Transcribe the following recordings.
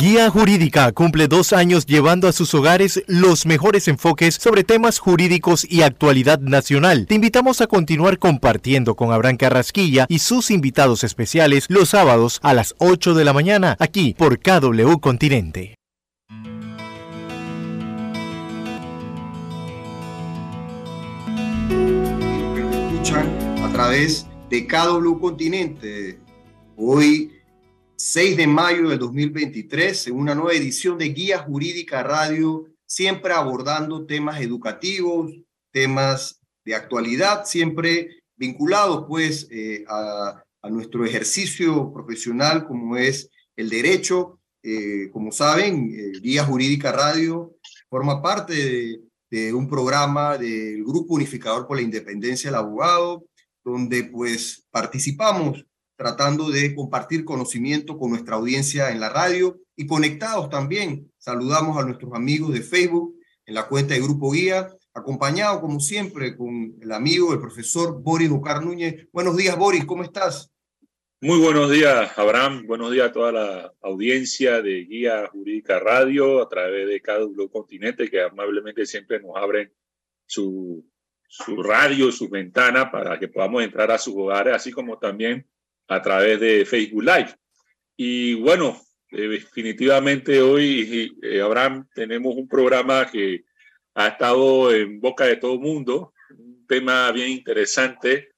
Guía Jurídica cumple dos años llevando a sus hogares los mejores enfoques sobre temas jurídicos y actualidad nacional. Te invitamos a continuar compartiendo con Abraham Carrasquilla y sus invitados especiales los sábados a las 8 de la mañana aquí por KW Continente. Escuchan a través de KW Continente. Hoy 6 de mayo del 2023, en una nueva edición de Guía Jurídica Radio, siempre abordando temas educativos, temas de actualidad, siempre vinculados pues eh, a, nuestro ejercicio profesional como es el derecho. Eh, como saben, eh, Guía Jurídica Radio forma parte de, de un programa del Grupo Unificador por la Independencia del Abogado, donde pues participamos tratando de compartir conocimiento con nuestra audiencia en la radio y conectados también. Saludamos a nuestros amigos de Facebook en la cuenta de Grupo Guía, acompañado como siempre con el amigo, el profesor Boris Ocar Núñez. Buenos días, Boris, ¿cómo estás? Muy buenos días, Abraham. Buenos días a toda la audiencia de Guía Jurídica Radio a través de cada continente que amablemente siempre nos abren su, su radio, su ventana para que podamos entrar a sus hogares, así como también a través de Facebook Live. Y bueno, eh, definitivamente hoy, eh, Abraham, tenemos un programa que ha estado en boca de todo el mundo, un tema bien interesante,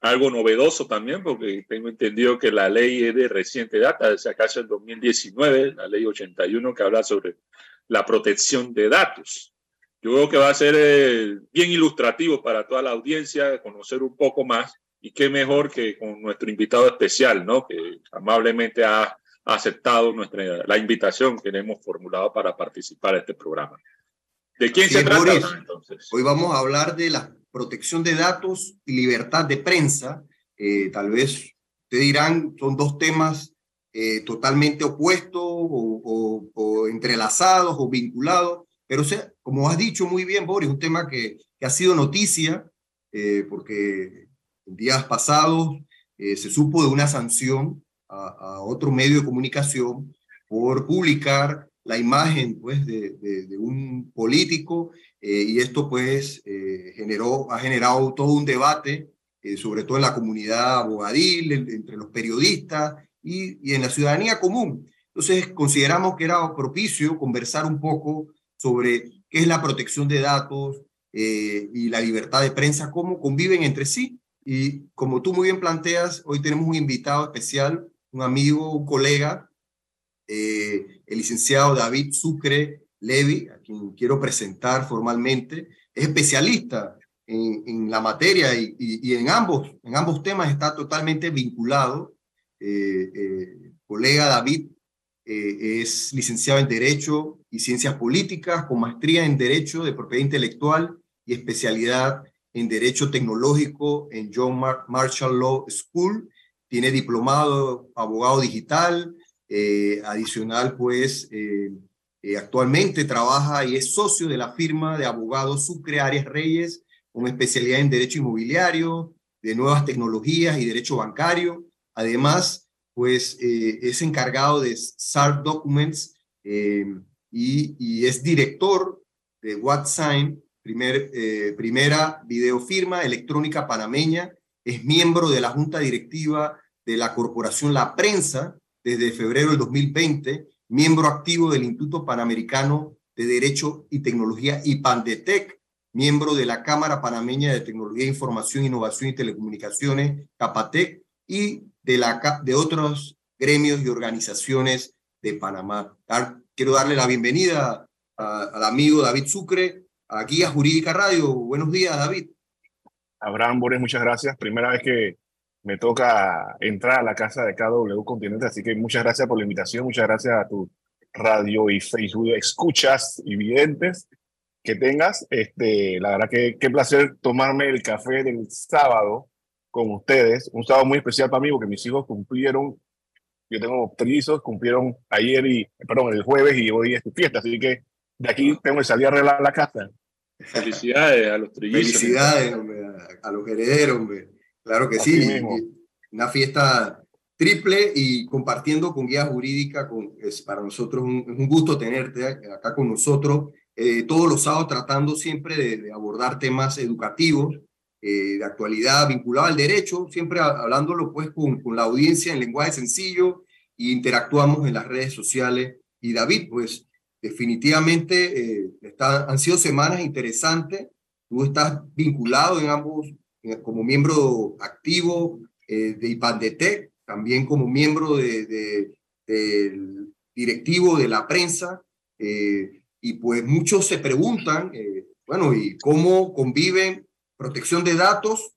algo novedoso también, porque tengo entendido que la ley es de reciente data, desde acaso el 2019, la ley 81 que habla sobre la protección de datos. Yo creo que va a ser eh, bien ilustrativo para toda la audiencia conocer un poco más y qué mejor que con nuestro invitado especial, ¿no? Que amablemente ha aceptado nuestra, la invitación que le hemos formulado para participar en este programa. ¿De quién se trata entonces? Hoy vamos a hablar de la protección de datos y libertad de prensa. Eh, tal vez te dirán, son dos temas eh, totalmente opuestos o, entrelazados o vinculados, pero sea, como has dicho muy bien, Boris, un tema que, que ha sido noticia, eh, porque días pasados eh, se supo de una sanción a, otro medio de comunicación por publicar la imagen pues, de, un político eh, y esto pues eh, generó, ha generado todo un debate, sobre todo en la comunidad abogadil, entre los periodistas y, y en la ciudadanía común. Entonces consideramos que era propicio conversar un poco sobre qué es la protección de datos y la libertad de prensa, cómo conviven entre sí y como tú muy bien planteas, hoy tenemos un invitado especial, un amigo, un colega, eh, el licenciado David Sucre Levi, a quien quiero presentar formalmente. Es especialista en, la materia y, y, en, ambos, en ambos temas está totalmente vinculado. Eh, eh, colega David es licenciado en Derecho y Ciencias Políticas, con maestría en Derecho de Propiedad Intelectual y especialidad en Derecho Tecnológico en John Marshall Law School. Tiene diplomado abogado digital. Eh, adicional, pues, eh, eh, actualmente trabaja y es socio de la firma de abogados Sucre Arias Reyes, con especialidad en Derecho Inmobiliario, de Nuevas Tecnologías y Derecho Bancario. Además, pues, es encargado de SAR Documents y, y es director de WhatSign, primer, eh, primera videofirma electrónica panameña, es miembro de la junta directiva de la corporación La Prensa desde febrero del 2020, miembro activo del Instituto Panamericano de Derecho y Tecnología IPANDETEC, miembro de la Cámara Panameña de Tecnología, Información, Innovación y Telecomunicaciones, CAPATEC, y de, la, de otros gremios y organizaciones de Panamá. Quiero darle la bienvenida al amigo David Sucre, a Jurídica Radio. Buenos días, David. Abraham Boris, muchas gracias. Primera vez que me toca entrar a la casa de KW Continente, así que muchas gracias por la invitación, muchas gracias a tu radio y Facebook escuchas y videntes que tengas. Este, la verdad que qué placer tomarme el café del sábado con ustedes, un sábado muy especial para mí porque mis hijos cumplieron, yo tengo trillizos, cumplieron ayer y, perdón, el jueves y hoy es tu fiesta, así que de aquí tengo que salir a arreglar la casa. Felicidades a los trillizos. Felicidades, a, los herederos, hombre. Claro que sí. Una fiesta triple y compartiendo con guía jurídica. Con, es para nosotros un, un gusto tenerte acá con nosotros. Eh, todos los sábados tratando siempre de, abordar temas educativos, eh, de actualidad vinculados al derecho, siempre hablándolo pues con, con la audiencia en lenguaje sencillo y interactuamos en las redes sociales. Y David, pues definitivamente eh, está, han sido semanas interesantes. Tú estás vinculado en ambos, como miembro activo de IPANDETEC, también como miembro de, del directivo de la prensa. Eh, y pues muchos se preguntan, eh, bueno, ¿y cómo conviven protección de datos,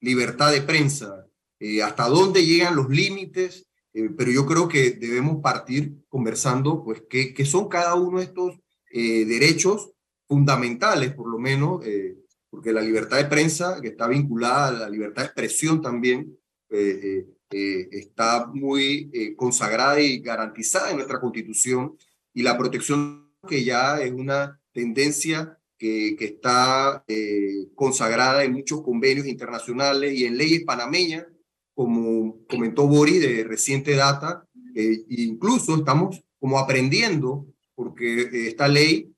libertad de prensa? Eh, ¿Hasta dónde llegan los límites? Eh, pero yo creo que debemos partir conversando, pues, qué, son cada uno de estos derechos fundamentales, por lo menos, porque la libertad de prensa, que está vinculada a la libertad de expresión también, está muy consagrada y garantizada en nuestra constitución, y la protección que ya es una tendencia que, que está eh, consagrada en muchos convenios internacionales y en leyes panameñas, como comentó Bori de reciente data, eh, incluso estamos como aprendiendo, porque eh, esta ley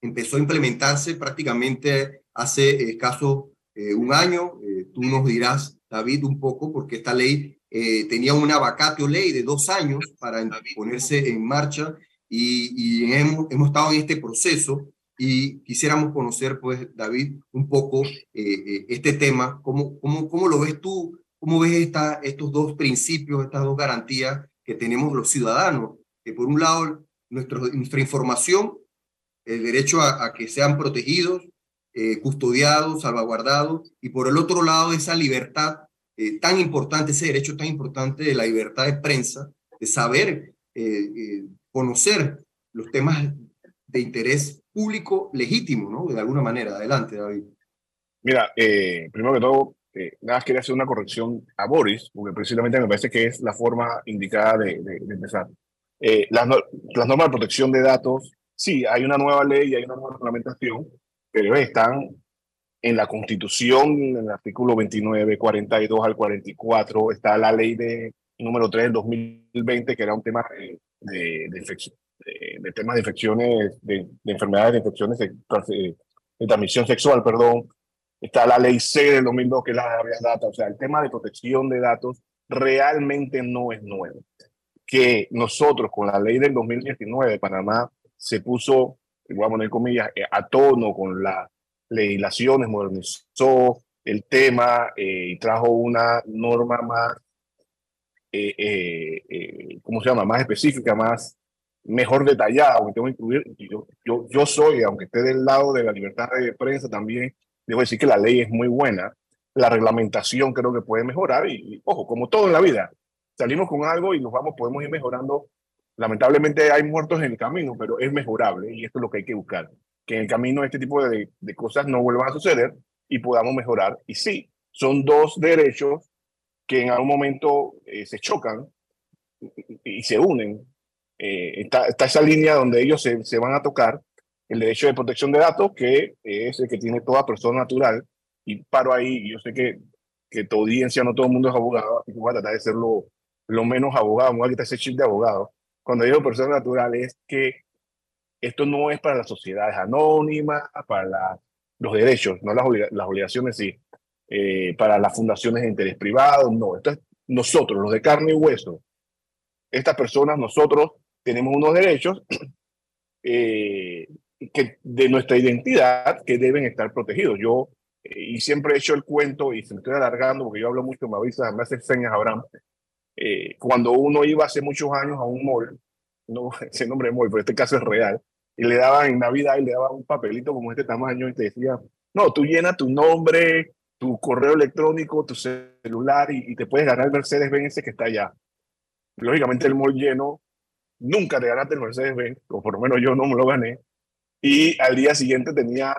empezó a implementarse prácticamente hace escaso un año. tú nos dirás, David, un poco, porque esta ley tenía una vacatio ley de dos años para ponerse en marcha y, hemos, hemos, estado en este proceso y quisiéramos conocer, pues, David, un poco eh, eh, este tema, ¿Cómo, cómo, cómo lo ves tú, cómo ves esta, estos dos principios, estas dos garantías que tenemos los ciudadanos, que por un lado nuestro, nuestra información, el derecho a, que sean protegidos, eh, custodiados, salvaguardados, y por el otro lado esa libertad tan importante, ese derecho tan importante de la libertad de prensa, de saber conocer los temas de interés público legítimo, ¿no? De alguna manera. Adelante, David. Mira, eh, primero que todo, eh, nada más quería hacer una corrección a Boris, porque precisamente me parece que es la forma indicada de, de, empezar. Eh, las, las, normas de protección de datos, sí, hay una nueva ley hay una nueva reglamentación, pero están en la Constitución, en el artículo 29, 42 al 44, está la ley de número 3 del 2020, que era un tema de, de, de, temas de infecciones, de, enfermedades de infecciones de, transmisión sexual, perdón. Está la ley C del 2002, que es la de data. O sea, el tema de protección de datos realmente no es nuevo. Que nosotros con la ley del 2019 de Panamá se puso, voy a poner comillas, eh, a tono con las legislaciones, modernizó el tema eh, y trajo una norma más eh, eh, eh, ¿cómo se llama? Más específica, más mejor detallada, aunque tengo que incluir, yo, yo, yo soy, aunque esté del lado de la libertad de prensa también, debo decir que la ley es muy buena, la reglamentación creo que puede mejorar y, ojo, como todo en la vida, salimos con algo y nos vamos, podemos ir mejorando. Lamentablemente hay muertos en el camino, pero es mejorable y esto es lo que hay que buscar, que en el camino este tipo de, de cosas no vuelvan a suceder y podamos mejorar. Y sí, son dos derechos que en algún momento eh, se chocan y se unen. Eh, está, está, esa línea donde ellos se, se, van a tocar, el derecho de protección de datos, que es el que tiene toda persona natural, y paro ahí, yo sé que, que tu audiencia, no todo el mundo es abogado, así que voy a tratar de ser lo, lo menos abogado, voy a quitar ese chip de abogado. Cuando digo persona natural es que esto no es para las sociedades anónimas, para la, los derechos, no las, las obligaciones sí, eh, para las fundaciones de interés privado, no, esto es nosotros, los de carne y hueso. Estas personas, nosotros tenemos unos derechos eh, que, de nuestra identidad que deben estar protegidos. Yo, eh, y siempre he hecho el cuento, y se me estoy alargando porque yo hablo mucho, me avisa, me hace señas Abraham, cuando uno iba hace muchos años a un mall, no ese nombre de mall, pero este caso es real, y le daban en Navidad y le daban un papelito como este tamaño y te decía, no, tú llenas tu nombre, tu correo electrónico, tu celular y, te puedes ganar el Mercedes-Benz que está allá. Lógicamente el mall lleno, nunca te ganaste el Mercedes-Benz, o por lo menos yo no me lo gané. Y al día siguiente tenía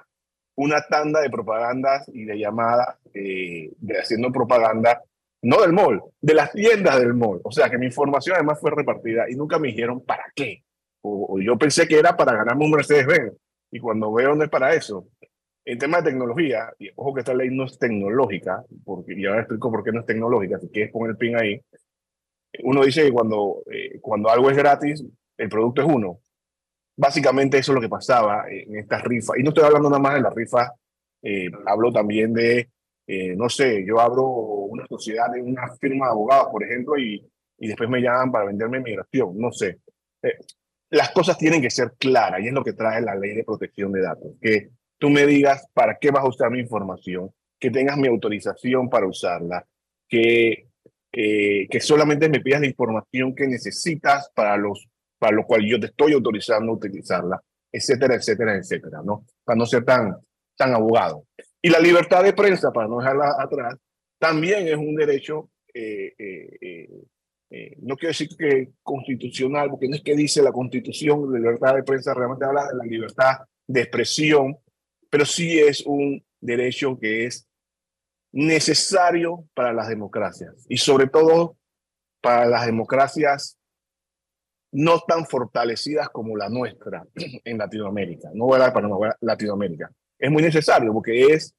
una tanda de propagandas y de llamadas eh, de haciendo propaganda, no del mall, de las tiendas del mall. O sea que mi información además fue repartida y nunca me dijeron para qué. O, yo pensé que era para ganarme un Mercedes-Benz. Y cuando veo no es para eso, en tema de tecnología, y ojo que esta ley no es tecnológica, porque ya explico por qué no es tecnológica, si quieres poner el pin ahí, uno dice que cuando, eh, cuando algo es gratis, el producto es uno. Básicamente eso es lo que pasaba en estas rifas. Y no estoy hablando nada más de la rifa, eh, hablo también de, eh, no sé, yo abro una sociedad de una firma de abogados, por ejemplo, y, y después me llaman para venderme migración, no sé. las cosas tienen que ser claras y es lo que trae la ley de protección de datos. Que tú me digas para qué vas a usar mi información, que tengas mi autorización para usarla, que eh, que solamente me pidas la información que necesitas para, los, para lo cual yo te estoy autorizando a utilizarla, etcétera, etcétera, etcétera, ¿no? Para no ser tan, tan abogado. Y la libertad de prensa, para no dejarla atrás, también es un derecho, eh, eh, no quiero decir que constitucional, porque no es que dice la constitución, la libertad de prensa realmente habla de la libertad de expresión, pero sí es un derecho que es necesario para las democracias y sobre todo para las democracias no tan fortalecidas como la nuestra en Latinoamérica, no voy a hablar para Latinoamérica. Es muy necesario porque es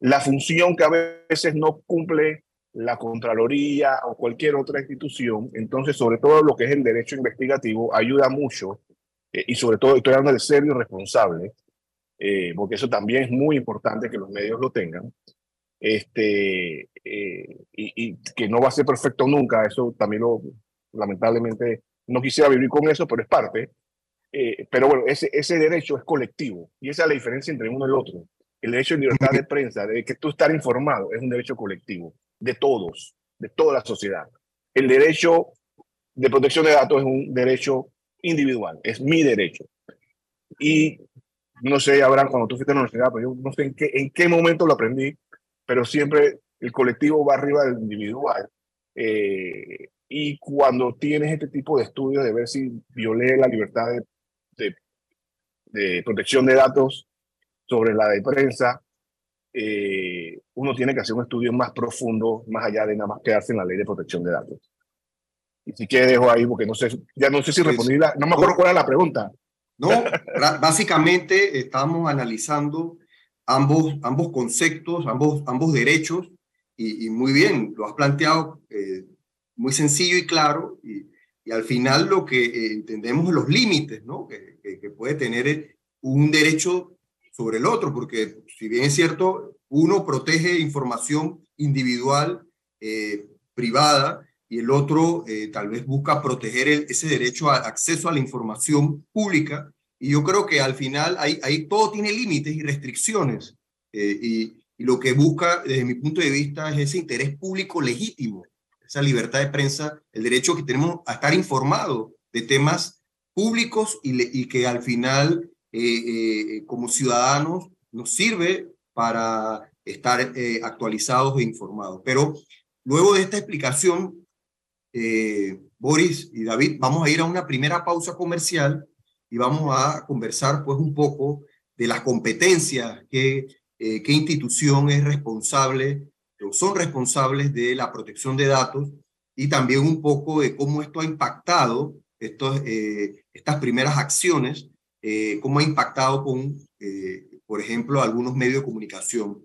la función que a veces no cumple la Contraloría o cualquier otra institución. Entonces, sobre todo lo que es el derecho investigativo, ayuda mucho eh, y sobre todo estoy hablando de serio y responsable, eh, porque eso también es muy importante que los medios lo tengan este, eh, y, que no va a ser perfecto nunca, eso también lo, lamentablemente, no quisiera vivir con eso, pero es parte. Eh, pero bueno, ese, ese derecho es colectivo y esa es la diferencia entre uno y el otro. El derecho de libertad de prensa, de que tú estar informado, es un derecho colectivo, de todos, de toda la sociedad. El derecho de protección de datos es un derecho individual, es mi derecho. Y no sé, Abraham, cuando tú fuiste a la universidad, pero yo no sé en qué, en qué momento lo aprendí, pero siempre el colectivo va arriba del individual. Eh, y cuando tienes este tipo de estudios de ver si violé la libertad de, de, protección de datos sobre la de prensa, eh, uno tiene que hacer un estudio más profundo, más allá de nada más quedarse en la ley de protección de datos. Y si quieres dejo ahí, porque no sé, ya no sé si respondí la, no me acuerdo cuál era la pregunta. No, básicamente estamos analizando ambos, ambos conceptos, ambos, ambos derechos, y, muy bien, lo has planteado eh, muy sencillo y claro, y, y al final lo que eh, entendemos los límites ¿no? que, que, puede tener un derecho sobre el otro, porque si bien es cierto, uno protege información individual, eh, privada, y el otro tal vez busca proteger ese derecho a acceso a la información pública, y yo creo que al final ahí, ahí todo tiene límites y restricciones. Eh, y, lo que busca, desde mi punto de vista, es ese interés público legítimo, esa libertad de prensa, el derecho que tenemos a estar informados de temas públicos y, que al final, eh, eh, como ciudadanos, nos sirve para estar actualizados e informados. Pero luego de esta explicación, Boris y David, vamos a ir a una primera pausa comercial y vamos a conversar pues un poco de las competencias que eh, qué institución es responsable son responsables de la protección de datos y también un poco de cómo esto ha impactado eh, estas primeras acciones, eh, cómo ha impactado con, por ejemplo, algunos medios de comunicación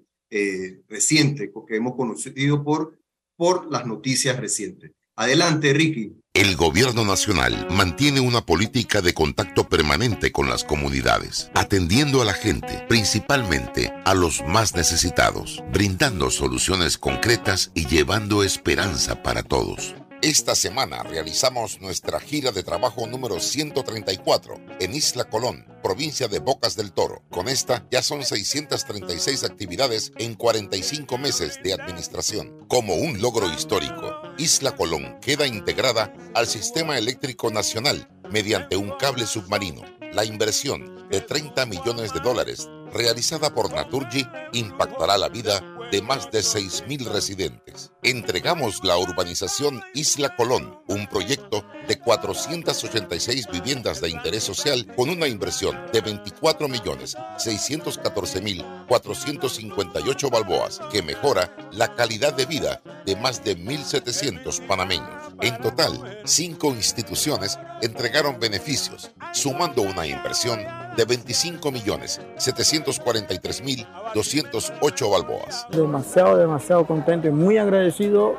recientes, que hemos conocido por, por las noticias recientes. Adelante, Ricky. El gobierno nacional mantiene una política de contacto permanente con las comunidades, atendiendo a la gente, principalmente a los más necesitados, brindando soluciones concretas y llevando esperanza para todos. Esta semana realizamos nuestra gira de trabajo número 134 en Isla Colón, provincia de Bocas del Toro. Con esta ya son 636 actividades en 45 meses de administración. Como un logro histórico, Isla Colón queda integrada al sistema eléctrico nacional mediante un cable submarino. La inversión de 30 millones de dólares realizada por Naturgy impactará la vida de más de 6.000 residentes. Entregamos la urbanización Isla Colón, un proyecto de 486 viviendas de interés social con una inversión de 24.614.458 balboas que mejora la calidad de vida de más de 1.700 panameños. En total, cinco instituciones entregaron beneficios, sumando una inversión de 25 millones 743 mil 208 balboas. Demasiado, demasiado contento y muy agradecido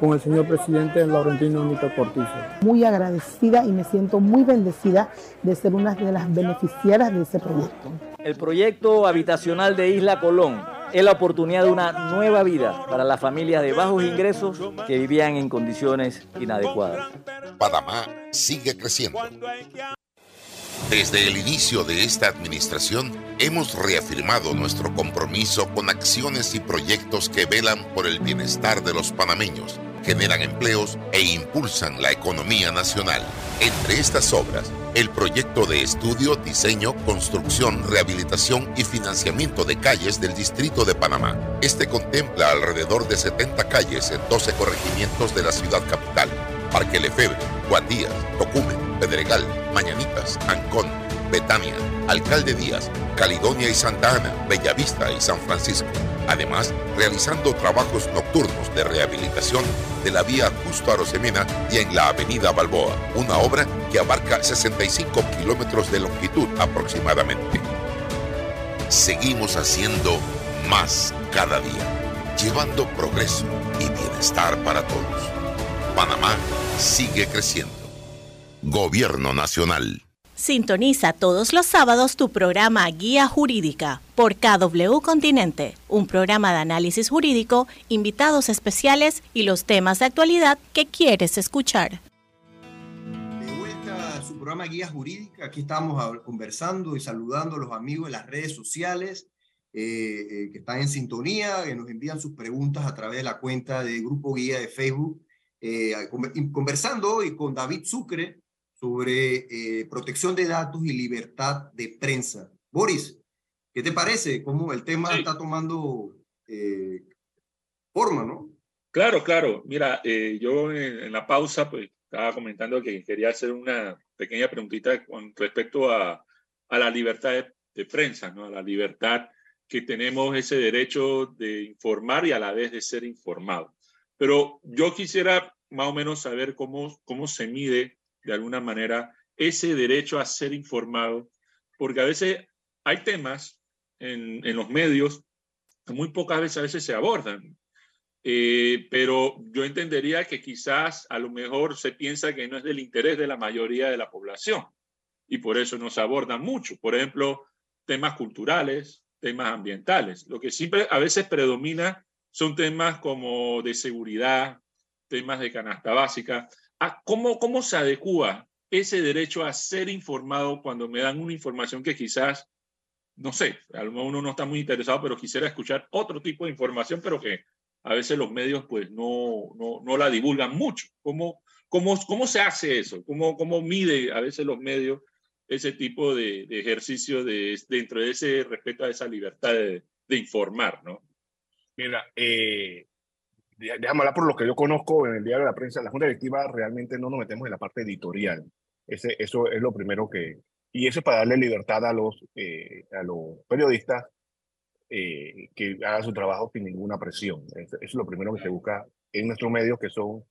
con el señor presidente Laurentino Nito Cortizo. Muy agradecida y me siento muy bendecida de ser una de las beneficiarias de ese proyecto. El proyecto habitacional de Isla Colón es la oportunidad de una nueva vida para las familias de bajos ingresos que vivían en condiciones inadecuadas. Panamá sigue creciendo. Desde el inicio de esta administración, hemos reafirmado nuestro compromiso con acciones y proyectos que velan por el bienestar de los panameños, generan empleos e impulsan la economía nacional. Entre estas obras, el proyecto de estudio, diseño, construcción, rehabilitación y financiamiento de calles del Distrito de Panamá. Este contempla alrededor de 70 calles en 12 corregimientos de la ciudad capital. Parque Lefebvre, Guatías, Tocumen, Pedregal, Mañanitas, Ancón, Betania, Alcalde Díaz, Caledonia y Santa Ana, Bellavista y San Francisco. Además, realizando trabajos nocturnos de rehabilitación de la vía Justo Arosemena y en la avenida Balboa, una obra que abarca 65 kilómetros de longitud aproximadamente. Seguimos haciendo más cada día, llevando progreso y bienestar para todos. Panamá sigue creciendo. Gobierno Nacional. Sintoniza todos los sábados tu programa Guía Jurídica por KW Continente, un programa de análisis jurídico, invitados especiales y los temas de actualidad que quieres escuchar. De vuelta a su programa Guía Jurídica, aquí estamos conversando y saludando a los amigos de las redes sociales eh, eh, que están en sintonía, que nos envían sus preguntas a través de la cuenta de Grupo Guía de Facebook. Eh, conversando hoy con David Sucre, sobre eh, protección de datos y libertad de prensa. Boris, ¿qué te parece? ¿Cómo el tema está tomando eh, forma, no? Claro, claro. Mira, eh, yo en, la pausa pues estaba comentando que quería hacer una pequeña preguntita con respecto a, a la libertad de, de, prensa, ¿no? A la libertad que tenemos ese derecho de informar y a la vez de ser informado. Pero yo quisiera más o menos saber cómo, cómo se mide de alguna manera ese derecho a ser informado, porque a veces hay temas en, en los medios que muy pocas veces a veces se abordan. Eh, pero yo entendería que quizás a lo mejor se piensa que no es del interés de la mayoría de la población y por eso no se abordan mucho. Por ejemplo, temas culturales, temas ambientales. Lo que siempre a veces predomina son temas como de seguridad, temas de canasta básica. ¿Cómo, ¿Cómo se adecua ese derecho a ser informado cuando me dan una información que quizás, no sé, a lo mejor uno no está muy interesado, pero quisiera escuchar otro tipo de información, pero que a veces los medios pues no, no, no la divulgan mucho. ¿Cómo, cómo, cómo se hace eso? ¿Cómo, ¿Cómo mide a veces los medios ese tipo de, de ejercicio de, dentro de ese respeto a esa libertad de, de informar, ¿no? Mira, eh, déjame hablar por lo que yo conozco en el diario de la prensa, la Junta Directiva realmente no nos metemos en la parte editorial. Ese, eso es lo primero que... Y eso es para darle libertad a los, eh, a los periodistas eh, que hagan su trabajo sin ninguna presión. Eso, es lo primero que se busca en nuestros medios, que son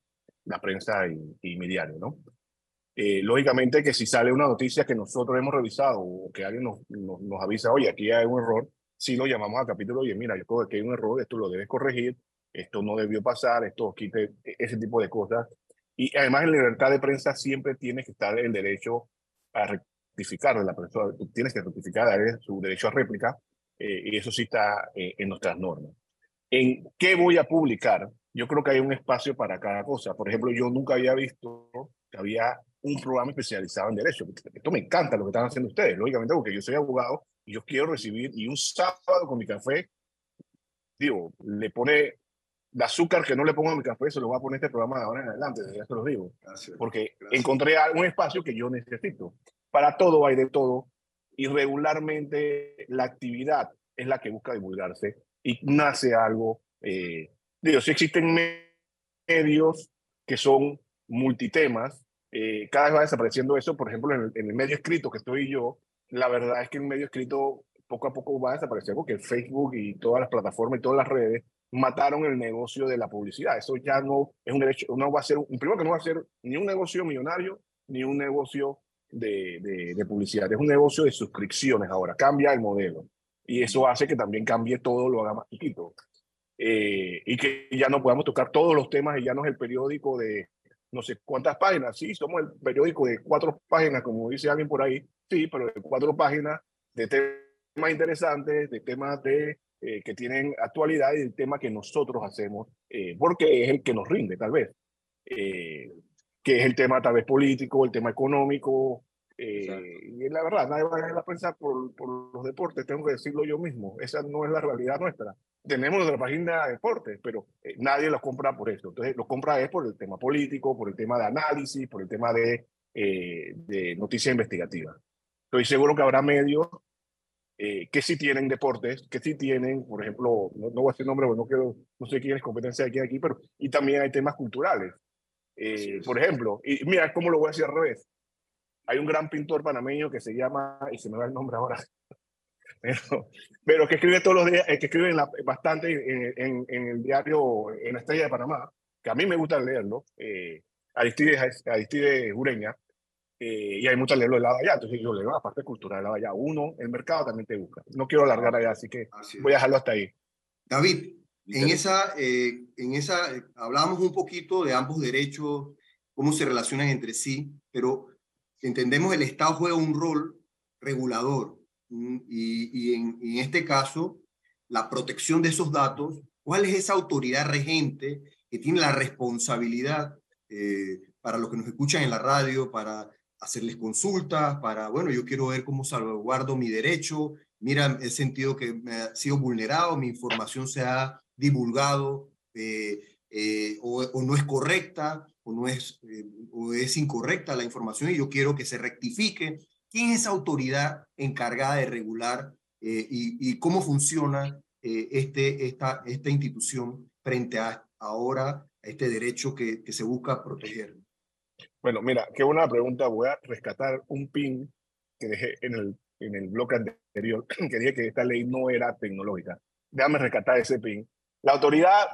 la prensa y, y mi diario, ¿no? Eh, lógicamente que si sale una noticia que nosotros hemos revisado o que alguien nos, nos, nos avisa, oye, aquí hay un error, si lo llamamos al capítulo, oye, mira, yo creo que hay un error, esto lo debes corregir, esto no debió pasar, esto quite ese tipo de cosas. Y además en libertad de prensa siempre tiene que estar el derecho a rectificar de la persona, tienes que rectificar su derecho a réplica eh, y eso sí está eh, en nuestras normas. ¿En qué voy a publicar? Yo creo que hay un espacio para cada cosa. Por ejemplo, yo nunca había visto que había un programa especializado en derecho. Esto me encanta lo que están haciendo ustedes, lógicamente, porque yo soy abogado y yo quiero recibir, y un sábado con mi café, digo, le pone de azúcar que no le pongo a mi café, se lo voy a poner este programa de ahora en adelante, ya se lo digo. porque encontré un espacio que yo necesito. Para todo hay de todo y regularmente la actividad es la que busca divulgarse y nace algo. Eh, digo, si existen medios que son multitemas, eh, cada vez va desapareciendo eso. Por ejemplo, en el, en el medio escrito que estoy yo, la verdad es que el medio escrito poco a poco va a desaparecer porque Facebook y todas las plataformas y todas las redes mataron el negocio de la publicidad. Eso ya no es un derecho, no va a ser, primero que no va a ser ni un negocio millonario, ni un negocio de, de, publicidad, es un negocio de suscripciones ahora, cambia el modelo. Y eso hace que también cambie todo, lo haga más chiquito. eh, y que ya no podamos tocar todos los temas y ya no es el periódico de no sé cuántas páginas. Sí, somos el periódico de cuatro páginas, como dice alguien por ahí, sí, pero de cuatro páginas de temas interesantes, de temas de, eh, que tienen actualidad y del tema que nosotros hacemos, eh, porque es el que nos rinde, tal vez. Eh, que es el tema tal vez político, el tema económico. y la verdad, nadie va a ganar la prensa por, por los deportes, tengo que decirlo yo mismo. Esa no es la realidad nuestra tenemos nuestra página de deportes, pero eh, nadie los compra por eso. Entonces, los compra es por el tema político, por el tema de análisis, por el tema de, eh, de noticia investigativa. Estoy seguro que habrá medios eh, que sí tienen deportes, que sí tienen, por ejemplo, no, voy a decir nombre, no, quiero, no sé quién es competencia de aquí, aquí, pero y también hay temas culturales. por ejemplo, y mira cómo lo voy a decir al revés. Hay un gran pintor panameño que se llama, y se me va el nombre ahora, pero, pero que escribe todos los días, que escribe bastante en, en, el diario En la Estrella de Panamá, que a mí me gusta leerlo, eh, Aristides, Aristides Ureña, eh, y hay mucho leerlo de lado allá, entonces yo leo la parte cultural de lado allá. Uno, el mercado también te busca. No quiero alargar allá, así que voy a dejarlo hasta ahí. David, en esa, eh, en esa, eh, hablábamos un poquito de ambos derechos, cómo se relacionan entre sí, pero entendemos el Estado juega un rol regulador y, en, este caso, la protección de esos datos, ¿cuál es esa autoridad regente que tiene la responsabilidad eh, para los que nos escuchan en la radio, para hacerles consultas, para, bueno, yo quiero ver cómo salvaguardo mi derecho, mira, he sentido que me ha sido vulnerado, mi información se ha divulgado eh, eh, o, no es correcta o no es, o es incorrecta la información y yo quiero que se rectifique. ¿Quién es esa autoridad encargada de regular eh, y, cómo funciona eh, este, esta, esta institución frente a ahora este derecho que, que se busca proteger? Bueno, mira, qué buena pregunta. Voy a rescatar un pin que dejé en el, en el bloque anterior, que dije que esta ley no era tecnológica. Déjame rescatar ese pin. La autoridad,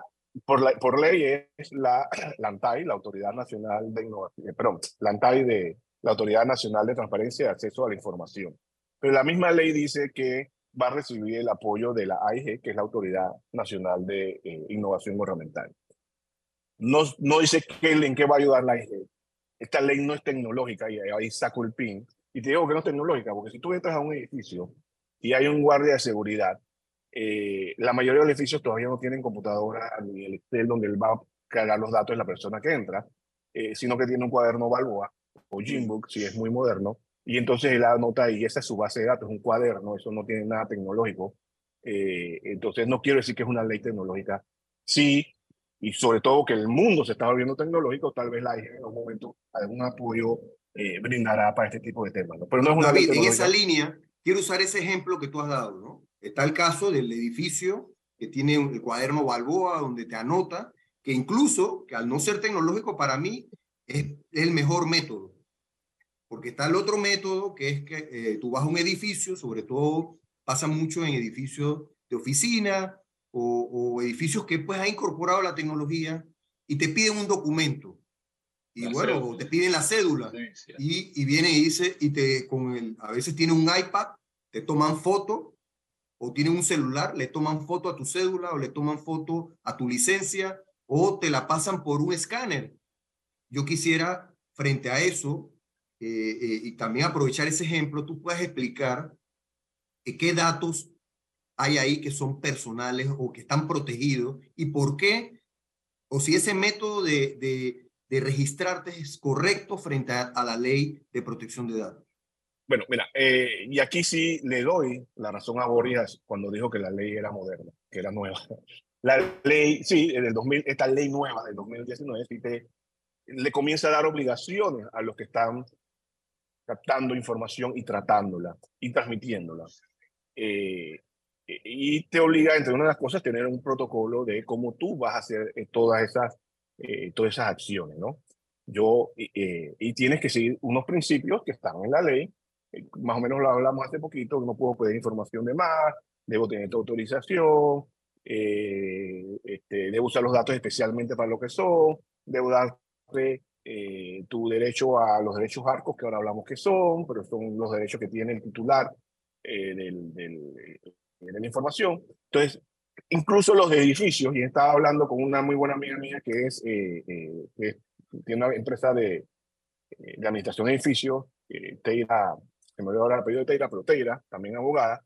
por, la, por ley, es la, la ANTAI, la Autoridad Nacional de Innovación, perdón, la ANTAI de, la Autoridad Nacional de Transparencia y Acceso a la Información. Pero la misma ley dice que va a recibir el apoyo de la AIG, que es la Autoridad Nacional de eh, Innovación Gubernamental. No, no dice en qué va a ayudar la AIG. Esta ley no es tecnológica y ahí saco el pin. Y te digo que no es tecnológica, porque si tú entras a un edificio y hay un guardia de seguridad, eh, la mayoría de los edificios todavía no tienen computadora ni el Excel donde él va a cargar los datos de la persona que entra, eh, sino que tiene un cuaderno Balboa o Gymbook, si es muy moderno, y entonces él anota ahí, esa es su base de datos, un cuaderno, eso no tiene nada tecnológico. Eh, entonces no quiero decir que es una ley tecnológica. Sí, y sobre todo que el mundo se está volviendo tecnológico, tal vez la en algún momento algún apoyo eh, brindará para este tipo de temas. Pero no es una David, en esa línea, quiero usar ese ejemplo que tú has dado. ¿no? Está el caso del edificio que tiene el cuaderno Balboa, donde te anota, que incluso, que al no ser tecnológico para mí, es el mejor método. Porque está el otro método, que es que eh, tú vas a un edificio, sobre todo pasa mucho en edificios de oficina o, edificios que pues ha incorporado la tecnología y te piden un documento. Y bueno, te piden la cédula. Y, y, viene y dice, y te, con el, a veces tiene un iPad, te toman foto, o tienen un celular, le toman foto a tu cédula, o le toman foto a tu licencia, o te la pasan por un escáner. Yo quisiera, frente a eso, eh, eh, y también aprovechar ese ejemplo, tú puedes explicar eh, qué datos hay ahí que son personales o que están protegidos y por qué, o si ese método de, de, de registrarte es correcto frente a, la ley de protección de datos. Bueno, mira, y aquí sí le doy la razón a Boris cuando dijo que la ley era moderna, que era nueva. La ley, sí, en el 2000, esta ley nueva del 2019 sí te, le comienza a dar obligaciones a los que están captando información y tratándola y transmitiéndola. Eh, y te obliga, entre una de las cosas, a tener un protocolo de cómo tú vas a hacer eh, todas, esas, eh, todas esas acciones, ¿no? Yo, y tienes que seguir unos principios que están en la ley, más o menos lo hablamos hace poquito, no puedo pedir información de más, debo tener tu autorización, este, debo usar los datos especialmente para lo que son, debo darte eh, tu derecho a los derechos arcos, que ahora hablamos que son, pero son los derechos que tiene el titular eh, del, del, de la información. Entonces, incluso los edificios, y estaba hablando con una muy buena amiga mía que es, eh, eh, tiene una empresa de, de administración de edificios, Teira, se me olvidó ahora el apellido de Teira, pero Teira, también abogada.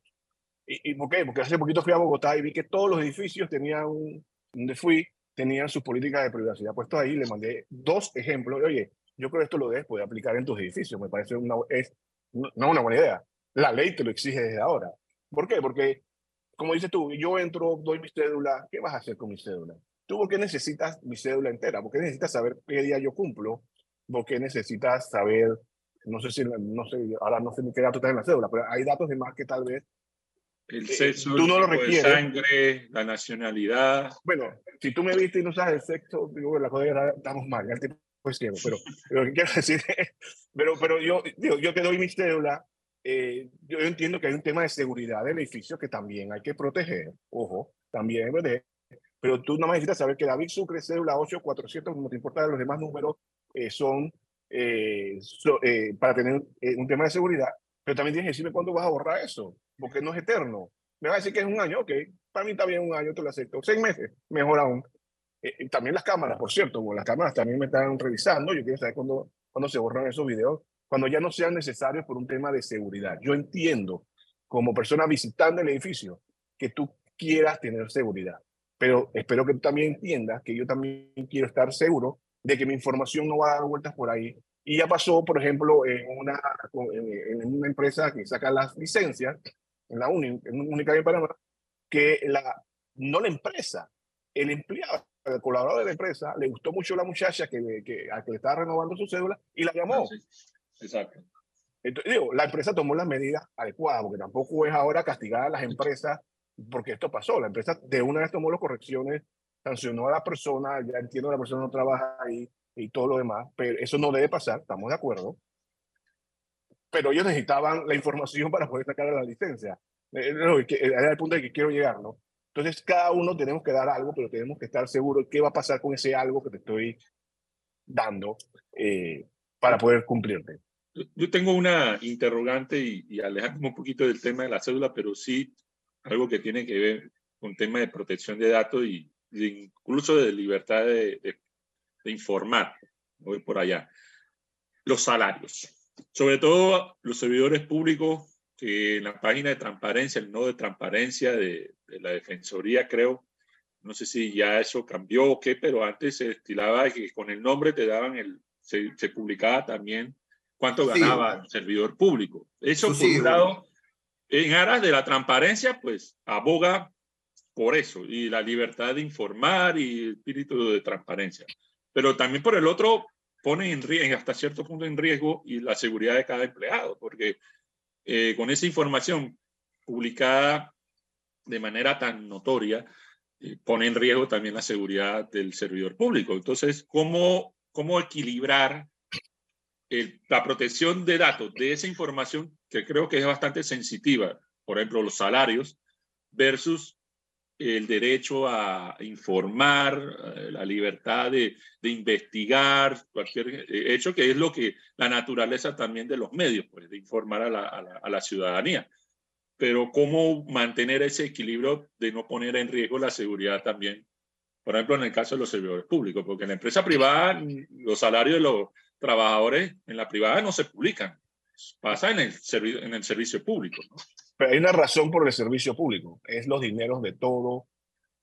¿Y, ¿Y por qué? Porque hace poquito fui a Bogotá y vi que todos los edificios tenían un, donde fui, tenían sus políticas de privacidad puesto ahí, le mandé dos ejemplos, oye, yo creo que esto lo debes poder aplicar en tus edificios, me parece una, es, no una buena idea. La ley te lo exige desde ahora. ¿Por qué? Porque, como dices tú, yo entro, doy mi cédula, ¿qué vas a hacer con mi cédula? ¿Tú por qué necesitas mi cédula entera? ¿Por qué necesitas saber qué día yo cumplo? ¿Por qué necesitas saber, no sé si, no sé, ahora no sé ni qué datos está en la cédula, pero hay datos de más que tal vez el eh, sexo, tú no lo requieres. sangre, la nacionalidad. Bueno, si tú me viste y no sabes el sexo, digo, la cosa estamos mal, ya el tipo es ciego, pero, lo que quiero decir es, pero, pero yo, digo, yo te doy mi cédula, eh, yo entiendo que hay un tema de seguridad del edificio que también hay que proteger, ojo, también. Pero tú no necesitas saber que David Sucre, cédula 8400, no te importa los demás números, eh, son eh, para tener un tema de seguridad, pero también tienes que decirme cuándo vas a borrar eso, porque no es eterno. Me va a decir que es un año, ok, para mí está bien un año, te lo acepto. Seis meses, mejor aún. Eh, también las cámaras, por cierto, las cámaras también me están revisando. Yo quiero saber cuándo, cuándo se borran esos videos, cuando ya no sean necesarios por un tema de seguridad. Yo entiendo, como persona visitando el edificio, que tú quieras tener seguridad, pero espero que tú también entiendas que yo también quiero estar seguro de que mi información no va a dar vueltas por ahí. Y ya pasó, por ejemplo, en una, en una empresa que saca las licencias, en la única en en Panamá, que la, no la empresa, el empleado el colaborador de la empresa, le gustó mucho la muchacha que, que, a que le estaba renovando su cédula y la llamó. Exacto. Entonces, digo, la empresa tomó las medidas adecuadas, porque tampoco es ahora castigar a las empresas porque esto pasó. La empresa de una vez tomó las correcciones, sancionó a la persona, ya entiendo que la persona no trabaja ahí y todo lo demás, pero eso no debe pasar, estamos de acuerdo. Pero ellos necesitaban la información para poder sacar la licencia. Eh, era el punto de que quiero llegar, ¿no? Entonces, cada uno tenemos que dar algo, pero tenemos que estar seguros de qué va a pasar con ese algo que te estoy dando eh, para poder cumplirte. Yo tengo una interrogante y, y alejarme un poquito del tema de la cédula, pero sí algo que tiene que ver con tema de protección de datos y, incluso de libertad de, de informar. Voy por allá. Los salarios. Sobre todo los servidores públicos que en la página de transparencia, el nodo de transparencia de, la Defensoría, creo, no sé si ya eso cambió o qué, pero antes se estilaba que con el nombre te daban el, se, publicaba también cuánto ganaba el servidor público. Eso, por un lado, en aras de la transparencia, pues aboga por eso y la libertad de informar y el espíritu de transparencia. Pero también por el otro, pone en riesgo, hasta cierto punto en riesgo y la seguridad de cada empleado, porque eh, con esa información publicada de manera tan notoria, eh, pone en riesgo también la seguridad del servidor público. Entonces, ¿cómo, cómo equilibrar la protección de datos de esa información que creo que es bastante sensitiva, por ejemplo, los salarios, versus el derecho a informar, eh, la libertad de, investigar cualquier eh, hecho, que es lo que la naturaleza también de los medios, pues, de informar a la, a la, ciudadanía. Pero cómo mantener ese equilibrio de no poner en riesgo la seguridad también, por ejemplo, en el caso de los servidores públicos, porque en la empresa privada los salarios de los trabajadores en la privada no se publican, pasa en el, en el servicio público. ¿no? Pero hay una razón por el servicio público, es los dineros de todo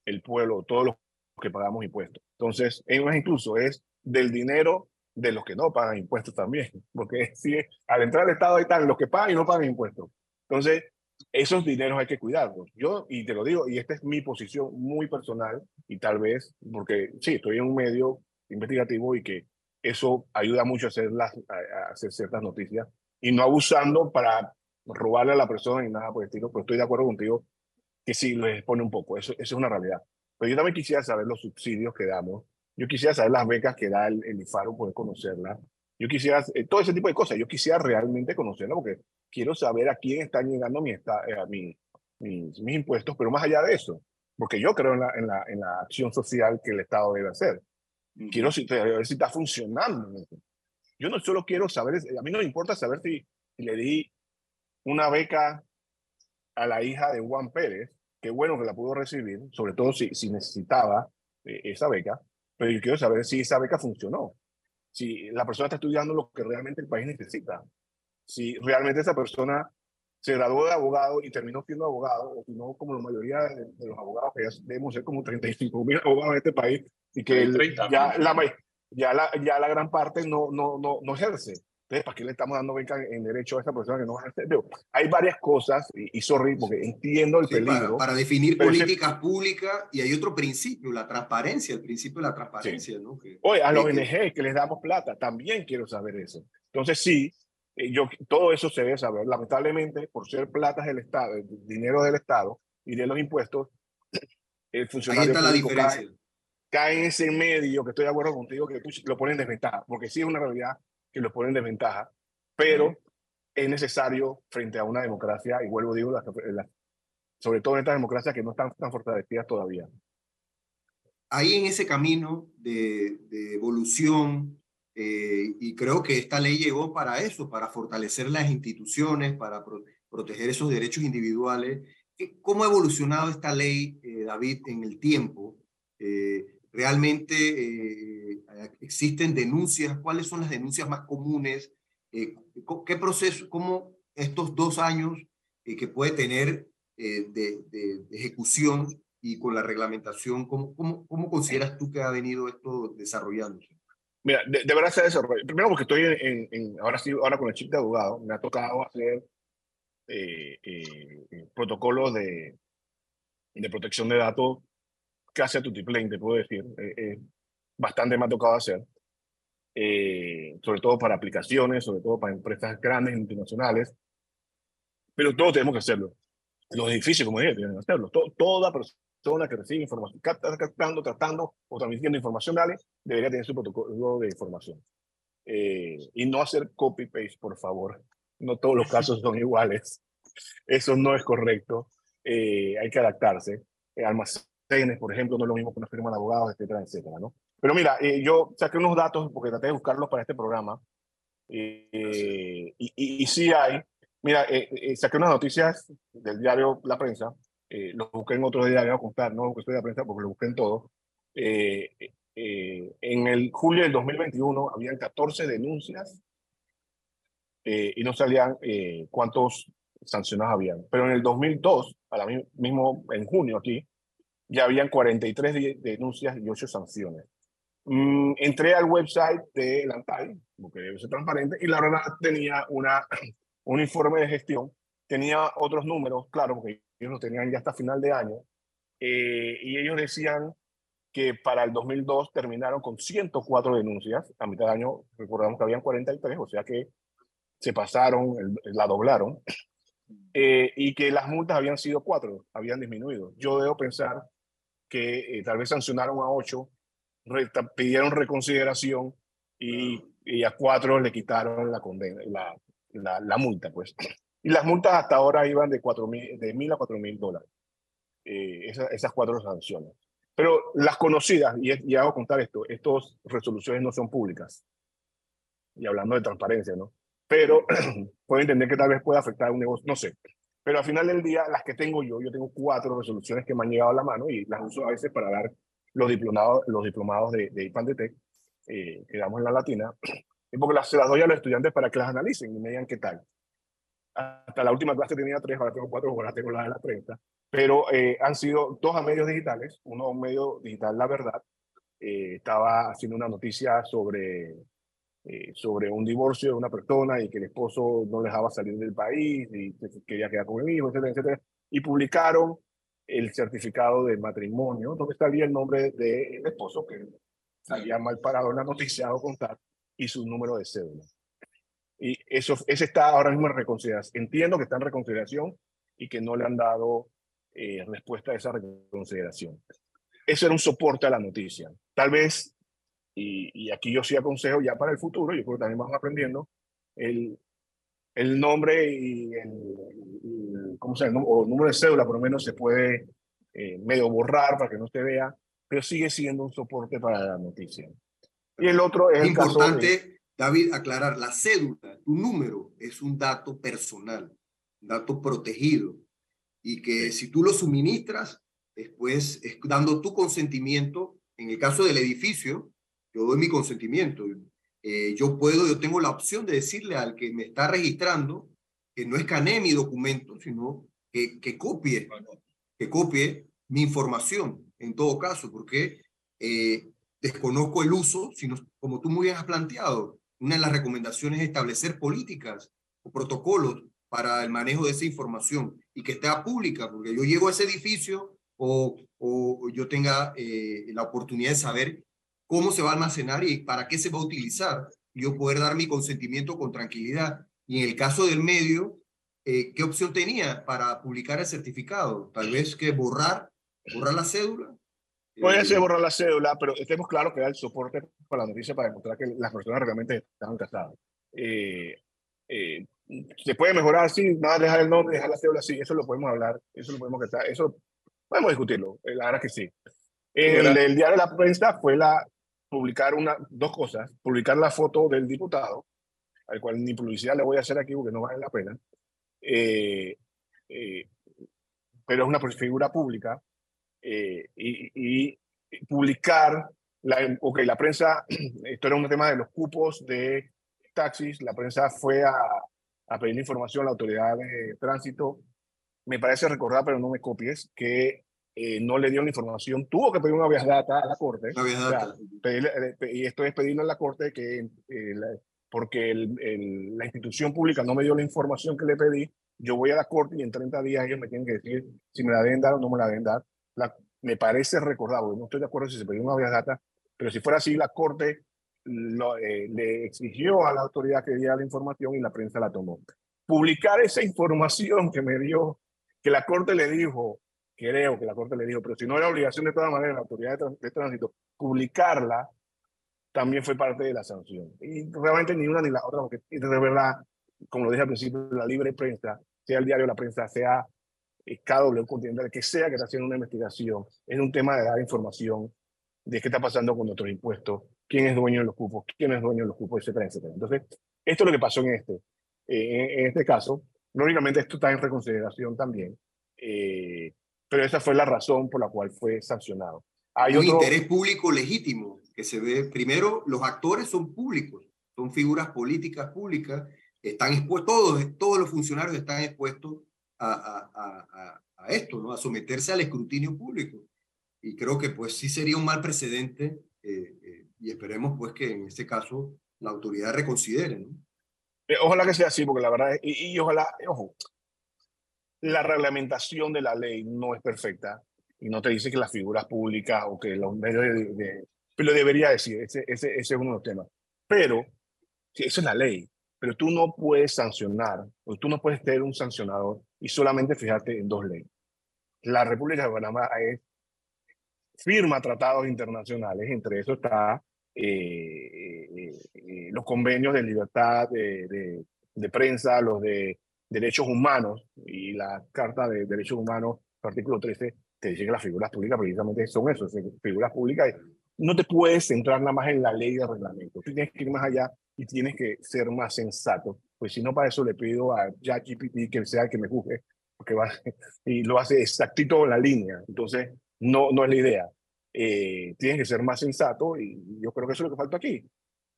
el pueblo, todos los que pagamos impuestos. Entonces, es más incluso es del dinero de los que no pagan impuestos también, porque si al entrar al Estado ahí están los que pagan y no pagan impuestos. Entonces, esos dineros hay que cuidarlos. Yo, y te lo digo, y esta es mi posición muy personal, y tal vez, porque sí, estoy en un medio investigativo y que eso ayuda mucho a hacer, las, a hacer ciertas noticias y no abusando para robarle a la persona ni nada por el estilo, pero estoy de acuerdo contigo que sí les expone un poco, eso, eso es una realidad. Pero yo también quisiera saber los subsidios que damos, yo quisiera saber las becas que da el, el IFARO, poder conocerlas, yo quisiera, eh, todo ese tipo de cosas, yo quisiera realmente conocerla porque quiero saber a quién están llegando mi, esta, eh, mi, mis, mis, impuestos, pero más allá de eso, porque yo creo en la, en la acción social que el Estado debe hacer. Quiero ver si está funcionando. Yo no solo quiero saber, a mí no me importa saber si, si le di una beca a la hija de Juan Pérez, qué bueno que la pudo recibir, sobre todo si, si necesitaba eh, esa beca, pero yo quiero saber si esa beca funcionó, si la persona está estudiando lo que realmente el país necesita, si realmente esa persona se graduó de abogado y terminó siendo abogado, o si no, como la mayoría de, los abogados, que ya debemos ser como 35 mil abogados en este país, y que ya, la, ya, la, ya la gran parte no, no, no, no ejerce. Entonces, ¿para qué le estamos dando beca en derecho a esa persona que no ejerce? hay varias cosas, y, y, sorry, porque entiendo el peligro. Para, definir políticas públicas, y hay otro principio, la transparencia, el principio de la transparencia. ¿no? Oye, a los ONG que les damos plata, también quiero saber eso. Entonces, sí, eh, yo, todo eso se debe saber. Lamentablemente, por ser platas del Estado, dinero del Estado y de los impuestos, el funcionario Ahí está la diferencia. Cae, en ese medio, que estoy de acuerdo contigo, que lo ponen en desventaja, porque sí es una realidad que lo ponen en desventaja, pero es necesario frente a una democracia, y vuelvo a digo, sobre todo en estas democracias que no están tan fortalecidas todavía. Ahí en ese camino de, de evolución, eh, y creo que esta ley llegó para eso, para fortalecer las instituciones, para proteger esos derechos individuales. ¿Cómo ha evolucionado esta ley, eh, David, en el tiempo? Eh, ¿Realmente existen denuncias? ¿Cuáles son las denuncias más comunes? ¿Qué proceso, cómo estos dos años que puede tener de, de, ejecución y con la reglamentación, ¿cómo, cómo, cómo consideras tú que ha venido esto desarrollándose? Mira, de, verdad se desarrolla. Primero porque estoy en, en, ahora sí, ahora con el chip de abogado, me ha tocado hacer eh, eh, protocolos de, de protección de datos casi a tu tiplén, te puedo decir. Eh, bastante me ha tocado hacer. sobre todo para aplicaciones, sobre todo para empresas grandes, internacionales. Pero todos tenemos que hacerlo. Los edificios, como dije, tienen que hacerlo. toda persona que recibe información, captando, tratando o transmitiendo información, debería tener su protocolo de información. Eh, y no hacer copy-paste, por favor. No todos los casos son iguales. Eso no es correcto. Eh, hay que adaptarse. Eh, almacenes, por ejemplo, no es lo mismo que una firma de abogados, etcétera, etcétera, ¿no? Pero mira, yo saqué unos datos porque traté de buscarlos para este programa. y, y, y, sí hay. Mira, saqué unas noticias del diario La Prensa eh, lo busqué en otro voy a contar, no estoy de prensa porque lo busqué en todo. Eh, eh, en el julio del 2021 habían 14 denuncias y no salían cuántos sancionados habían. Pero en el 2002, a la mismo en junio aquí, ya habían 43 denuncias y 8 sanciones. Mm, entré al website de la ANTAI, porque debe ser transparente, y la verdad tenía una, un informe de gestión, tenía otros números, claro, porque ellos lo tenían ya hasta final de año, eh, y ellos decían que para el 2002 terminaron con 104 denuncias, a mitad de año recordamos que habían 43, o sea que se pasaron, la doblaron, eh, y que las multas habían sido cuatro, habían disminuido. Yo debo pensar que eh, tal vez sancionaron a ocho, pidieron reconsideración y, y, a cuatro le quitaron la condena, la, la, la multa, pues. Y las multas hasta ahora iban de, cuatro mil, de mil a cuatro mil dólares. Eh, esas, cuatro sanciones. Pero las conocidas, y, y, hago contar esto, estas resoluciones no son públicas. Y hablando de transparencia, ¿no? Pero puedo entender que tal vez pueda afectar a un negocio, no sé. Pero al final del día, las que tengo yo, yo tengo cuatro resoluciones que me han llegado a la mano y las uso a veces para dar los diplomados, los diplomados de, de IPAN-DT, eh, que damos en la latina, y porque las, se las doy a los estudiantes para que las analicen y me digan qué tal. Hasta la última clase tenía tres, ahora tengo cuatro, ahora tengo la de la prensa, pero eh, han sido dos a medios digitales, uno a un medio digital La Verdad, eh, estaba haciendo una noticia sobre, eh, sobre un divorcio de una persona y que el esposo no dejaba salir del país y quería quedar con el hijo, etcétera, etcétera, y publicaron el certificado de matrimonio, donde salía el nombre del esposo, que salía mal parado en la noticia o contar, y su número de cédula. Y eso, ese está ahora mismo en reconsideración. Entiendo que está en reconsideración y que no le han dado eh, respuesta a esa reconsideración. Eso era un soporte a la noticia. Tal vez, y, y, aquí yo sí aconsejo ya para el futuro, yo creo que también vamos aprendiendo, el, el nombre y el, ¿cómo se llama? o el número de cédula por lo menos se puede eh, medio borrar para que no se vea, pero sigue siendo un soporte para la noticia. Y el otro es importante, el caso David, aclarar, la cédula, tu número es un dato personal, un dato protegido. y que si tú lo suministras, después es dando tu consentimiento. En el caso del edificio, yo doy mi consentimiento. Eh, yo puedo, yo tengo la opción de decirle al que me está registrando que no escanee mi documento, sino que, que copie, que copie mi información en todo caso, porque eh, desconozco el uso, sino como tú muy bien has planteado, una de las recomendaciones es establecer políticas o protocolos para el manejo de esa información y que esté pública, porque yo llego a ese edificio o, o yo tenga eh, la oportunidad de saber cómo se va a almacenar y para qué se va a utilizar, yo poder dar mi consentimiento con tranquilidad. Y en el caso del medio, eh, ¿qué opción tenía para publicar el certificado? Tal vez que borrar, borrar la cédula. Puede ser borrar la cédula, pero estemos claros que da el soporte para la noticia para demostrar que las personas realmente estaban casadas. Eh, eh, se puede mejorar, sí, nada, dejar el nombre, dejar la cédula, sí, eso lo podemos hablar, eso lo podemos quitar, eso podemos discutirlo, la verdad que sí. En el, el, diario de la prensa fue la publicar una, dos cosas, publicar la foto del diputado, al cual ni publicidad le voy a hacer aquí porque no vale la pena, eh, eh, pero es una figura pública, eh, y, y, publicar, la, ok, la prensa, esto era un tema de los cupos de taxis, la prensa fue a, a pedir información a la autoridad de tránsito, me parece recordar, pero no me copies, que eh, no le dio la información, tuvo que pedir una vía data a la corte. Eh, y esto es pedirle a la corte que, eh, porque el, la institución pública no me dio la información que le pedí, yo voy a la corte y en 30 días ellos me tienen que decir si me la deben dar o no me la deben dar. La, me parece recordar, no estoy de acuerdo si se pidió una vía data, pero si fuera así, la corte lo, le exigió a la autoridad que diera la información y la prensa la tomó. Publicar esa información que me dio, que la corte le dijo, creo que la Corte le dijo, pero si no era obligación de todas maneras la autoridad de, tránsito publicarla, también fue parte de la sanción. Y realmente ni una ni la otra, porque de verdad, como lo dije al principio, la libre prensa, sea el diario La Prensa, sea eh, KW Continental, que sea que está haciendo una investigación, es un tema de dar información de qué está pasando con nuestros impuestos, quién es dueño de los cupos, quién es dueño de los cupos, etcétera, etcétera. Entonces, esto es lo que pasó en este. Eh, en, este caso, lógicamente esto está en reconsideración también. Eh, pero esa fue la razón por la cual fue sancionado. Hay un interés público legítimo que se ve. Primero, los actores son públicos, son figuras políticas públicas, están expuestos, todos, todos los funcionarios están expuestos a, a, a, a, esto, ¿no? a someterse al escrutinio público. Y creo que pues sí sería un mal precedente eh, eh, y esperemos pues que en este caso la autoridad reconsidere. ¿no? Eh, ojalá que sea así, porque la verdad, y, y ojalá, ojo, la reglamentación de la ley no es perfecta y no te dice que las figuras públicas o que los medios de, pero debería decir, ese, ese, ese, es uno de los temas. Pero, esa es la ley, pero tú no puedes sancionar, o tú no puedes tener un sancionador y solamente fijarte en dos leyes. La República de Panamá es, firma tratados internacionales, entre eso está eh, eh, eh, los convenios de libertad de, de, de prensa, los de derechos humanos y la Carta de Derechos Humanos, artículo 13, te dice que las figuras públicas precisamente son eso, figuras públicas. No te puedes centrar nada más en la ley de reglamento, tú tienes que ir más allá y tienes que ser más sensato, pues si no para eso le pido a ChatGPT que sea el que me juzgue, porque va y lo hace exactito en la línea, entonces no, no es la idea. Eh, tienes que ser más sensato y yo creo que eso es lo que falta aquí.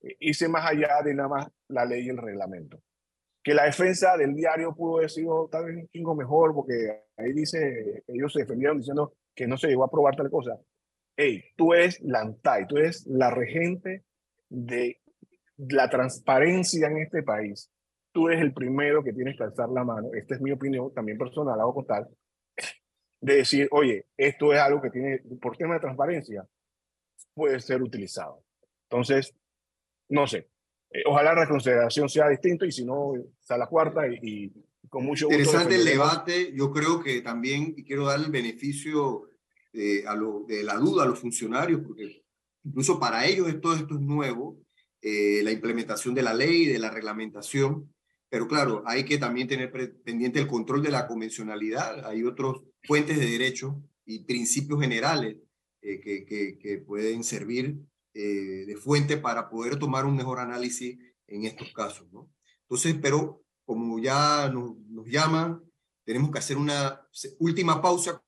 Eh, irse más allá de nada más la ley y el reglamento que la defensa del diario pudo haber sido tal vez un chingo mejor, porque ahí dice, ellos se defendieron diciendo que no se llegó a aprobar tal cosa. Hey, tú eres la ANTAI, tú eres la regente de la transparencia en este país. Tú eres el primero que tienes que alzar la mano. Esta es mi opinión, también personal, hago con tal, de decir, oye, esto es algo que tiene, por tema de transparencia, puede ser utilizado. Entonces, no sé, eh, ojalá la reconsideración sea distinto y si no, sea la cuarta y, con mucho gusto. Interesante el debate. Yo creo que también y quiero dar el beneficio eh, a lo, de la duda a los funcionarios, porque incluso para ellos todo esto es nuevo, eh, la implementación de la ley, de la reglamentación. Pero claro, hay que también tener pendiente el control de la convencionalidad. Hay otros fuentes de derecho y principios generales que, que, que, pueden servir eh, de fuente para poder tomar un mejor análisis en estos casos. ¿no? Entonces, pero como ya nos, nos llaman, tenemos que hacer una última pausa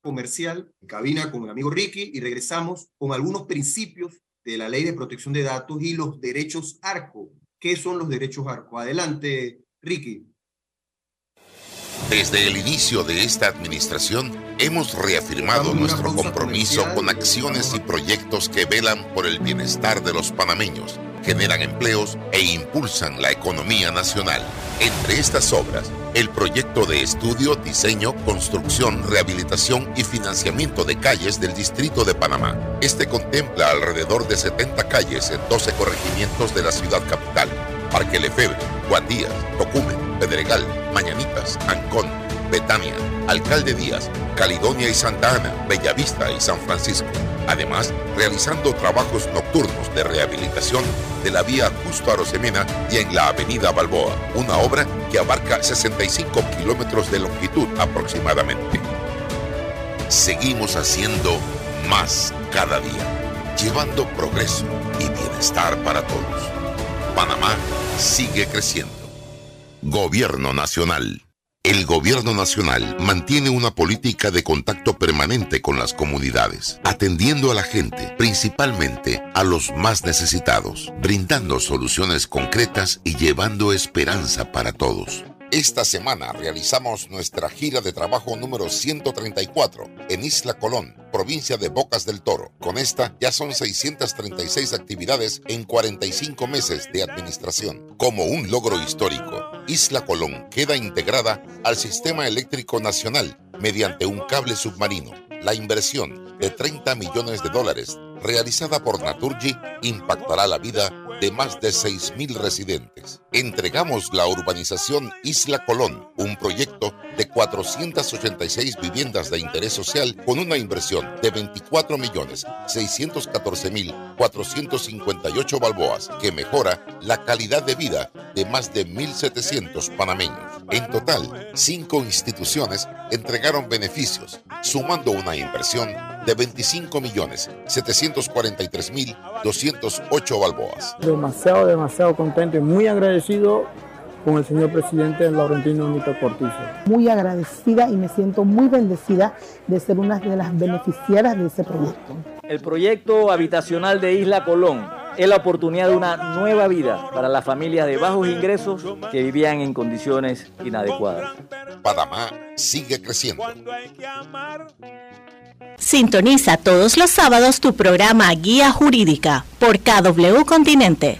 comercial, en cabina con el amigo Ricky, y regresamos con algunos principios de la ley de protección de datos y los derechos ARCO. ¿Qué son los derechos ARCO? Adelante, Ricky. Desde el inicio de esta administración, hemos reafirmado nuestro compromiso con acciones y proyectos que velan por el bienestar de los panameños, generan empleos e impulsan la economía nacional. Entre estas obras, el proyecto de estudio, diseño, construcción, rehabilitación y financiamiento de calles del Distrito de Panamá. Este contempla alrededor de 70 calles en 12 corregimientos de la ciudad capital. Parque Lefebvre, Guandías, Tocumen, Pedregal, Mañanitas, Ancón, Betania, Alcalde Díaz, Caledonia y Santa Ana, Bellavista y San Francisco. Además, realizando trabajos nocturnos de rehabilitación de la vía Justo Arosemena y en la avenida Balboa, una obra que abarca 65 kilómetros de longitud aproximadamente. Seguimos haciendo más cada día, llevando progreso y bienestar para todos. Panamá sigue creciendo. Gobierno Nacional. El Gobierno Nacional mantiene una política de contacto permanente con las comunidades, atendiendo a la gente, principalmente a los más necesitados, brindando soluciones concretas y llevando esperanza para todos. Esta semana realizamos nuestra gira de trabajo número 134 en Isla Colón, provincia de Bocas del Toro. Con esta ya son 636 actividades en 45 meses de administración. Como un logro histórico, Isla Colón queda integrada al Sistema Eléctrico Nacional mediante un cable submarino. La inversión de 30 millones de dólares realizada por Naturgy impactará la vida de más de 6.000 residentes. Entregamos la urbanización Isla Colón, un proyecto de 486 viviendas de interés social con una inversión de 24.614.458 balboas que mejora la calidad de vida de más de 1.700 panameños. En total, cinco instituciones entregaron beneficios, sumando una inversión de 25 millones 743 mil 208 balboas. Demasiado, demasiado contento y muy agradecido con el señor presidente Laurentino Nito Cortizo. Muy agradecida y me siento muy bendecida de ser una de las beneficiarias de ese proyecto. El proyecto habitacional de Isla Colón es la oportunidad de una nueva vida para las familias de bajos ingresos que vivían en condiciones inadecuadas. Panamá sigue creciendo. Sintoniza todos los sábados tu programa Guía Jurídica por KW Continente.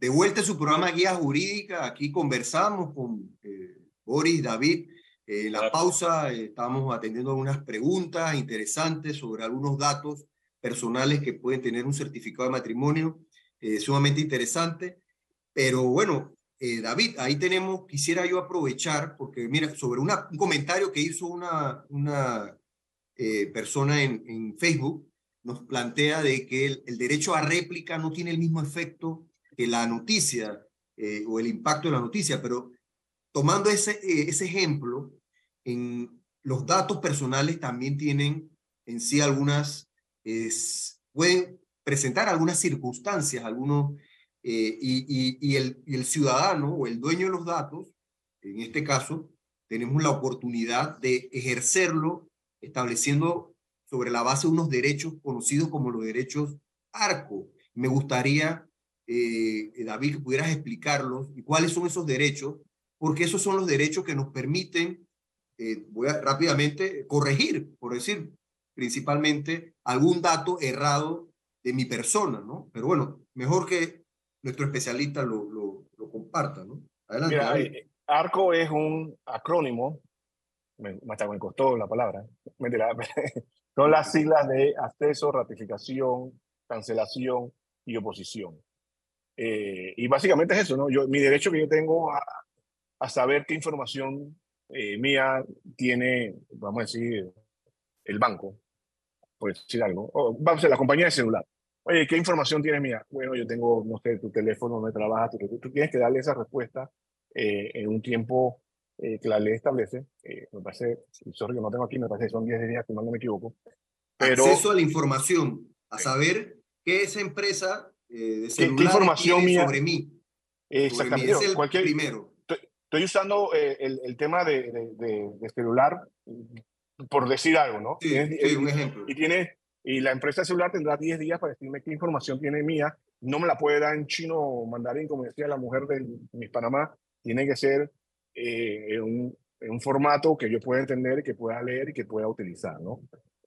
De vuelta a su programa Guía Jurídica, aquí conversamos con eh, Boris, David. Eh, la pausa eh, estamos atendiendo algunas preguntas interesantes sobre algunos datos personales que pueden tener un certificado de matrimonio, sumamente interesante. Pero bueno, David, ahí tenemos, quisiera yo aprovechar, porque mira, sobre un comentario que hizo una, una eh, persona en, Facebook nos plantea de que el, derecho a réplica no tiene el mismo efecto que la noticia eh, o el impacto de la noticia, pero tomando ese, eh, ese ejemplo, en los datos personales también tienen en sí algunas, pueden presentar algunas circunstancias, algunos, y, y, el, y el ciudadano o el dueño de los datos, en este caso, tenemos la oportunidad de ejercerlo estableciendo sobre la base unos derechos conocidos como los derechos ARCO. Me gustaría, eh, David, que pudieras explicarlos y cuáles son esos derechos, porque esos son los derechos que nos permiten, eh, voy a rápidamente corregir, por decir, principalmente algún dato errado de mi persona, ¿no? Pero bueno, mejor que nuestro especialista lo, lo, lo comparta, ¿no? Adelante. Eh, ARCO es un acrónimo me, me costó la palabra, son las siglas de acceso, ratificación, cancelación y oposición. Eh, y básicamente es eso, ¿no? Yo, mi derecho que yo tengo a, a saber qué información eh, mía tiene, vamos a decir, el banco, por decir algo, o vamos a decir, la compañía de celular. Oye, ¿qué información tiene mía? Bueno, yo tengo, no sé, tu teléfono, donde trabajas, tú, tú tienes que darle esa respuesta eh, en un tiempo eh, que la ley establece, eh, me parece, sorry que no tengo aquí, me parece que son 10 días, si no me equivoco. Pero, Acceso a la información, a saber qué esa empresa eh, de celular ¿Qué, información mía, sobre mí. Exactamente. Es el cualquier, primero. estoy usando eh, el, el, tema de, de, de, celular por decir algo, ¿no? Sí, sí, un ejemplo. Y, tiene, y la empresa celular tendrá 10 días para decirme qué información tiene mía. No me la puede dar en chino o mandarín, como decía la mujer de mis Panamá. Tiene que ser eh, en, un, en, un, formato que yo pueda entender, que pueda leer y que pueda utilizar, ¿no?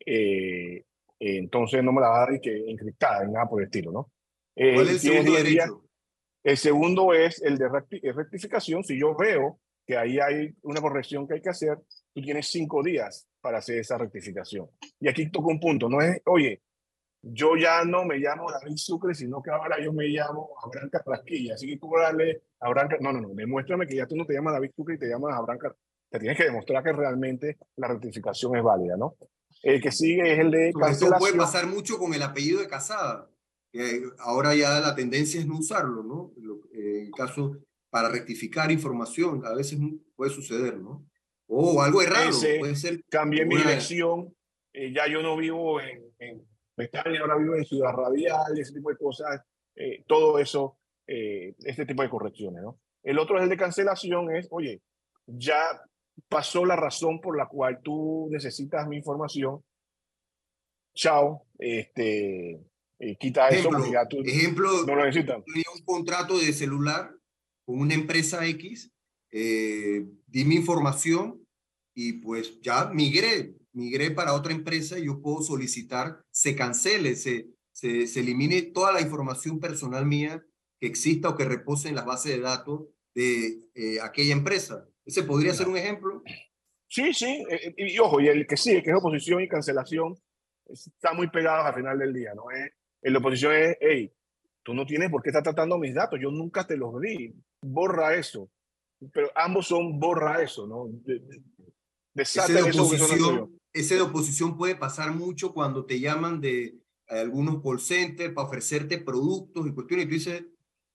Eh, entonces no me la va a dar y que encriptada, nada por el estilo, ¿no? Eh, ¿Cuál es el segundo derecho? El segundo es el de rectificación. Si yo veo que ahí hay una corrección que hay que hacer, tú tienes cinco días para hacer esa rectificación. Y aquí toco un punto, no es, oye, yo ya no me llamo David Sucre, sino que ahora yo me llamo Abraham Carrasquilla, así que tú darle a Abraham, no, no, no, demuéstrame que ya tú no te llamas David Sucre y te llamas Abraham Carrasquilla. Te tienes que demostrar que realmente la rectificación es válida, ¿no? El que sigue es el de cancelación. Esto puede pasar mucho con el apellido de Casada. ahora ya la tendencia es no usarlo, ¿no? En el caso para rectificar información, a veces puede suceder, ¿no? O algo errado, puede ser. Cambié mi dirección, eh, ya yo no vivo en, en ahora vivo en Ciudad Radial, ese tipo de cosas, eh, todo eso, eh, este tipo de correcciones, ¿no? El otro es el de cancelación, es, oye, ya pasó la razón por la cual tú necesitas mi información, chao, este, quita eso porque ya tú ejemplo, no lo necesitas. Tenía un contrato de celular con una empresa X, eh, di mi información y pues ya migré, migré para otra empresa y yo puedo solicitar, se cancele, se, se, se elimine toda la información personal mía que exista o que repose en las bases de datos de eh, aquella empresa. ¿Ese podría ser un ejemplo? Sí, sí, eh, y, ojo, y el que sí, que es oposición y cancelación, está muy pegados al final del día, ¿no? Es, la oposición es, hey, tú no tienes por qué estar tratando mis datos, yo nunca te los di, borra eso. Pero ambos son borra eso, ¿no? De, de, ese, de oposición, ese de oposición puede pasar mucho cuando te llaman de algunos call centers para ofrecerte productos y cuestiones y tú dices,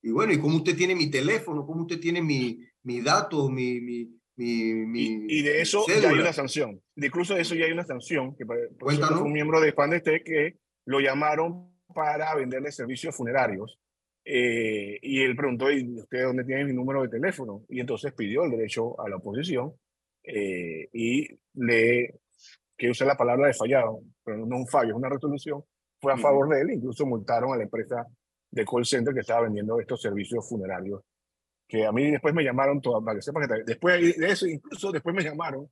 y bueno, ¿y cómo usted tiene mi teléfono? ¿Cómo usted tiene mi, mi dato, mi, mi, mi, y, de eso ya hay una sanción. De incluso de eso ya hay una sanción, que por un miembro de Pan de este que lo llamaron para venderle servicios funerarios. Eh, y él preguntó, ¿y usted dónde tiene mi número de teléfono? Y entonces pidió el derecho a la oposición eh, y le, que usar la palabra de fallado, pero no un fallo, es una resolución, fue a favor de él, incluso multaron a la empresa de call center que estaba vendiendo estos servicios funerarios que a mí después me llamaron, todo, para que sepan que después de eso, incluso después me llamaron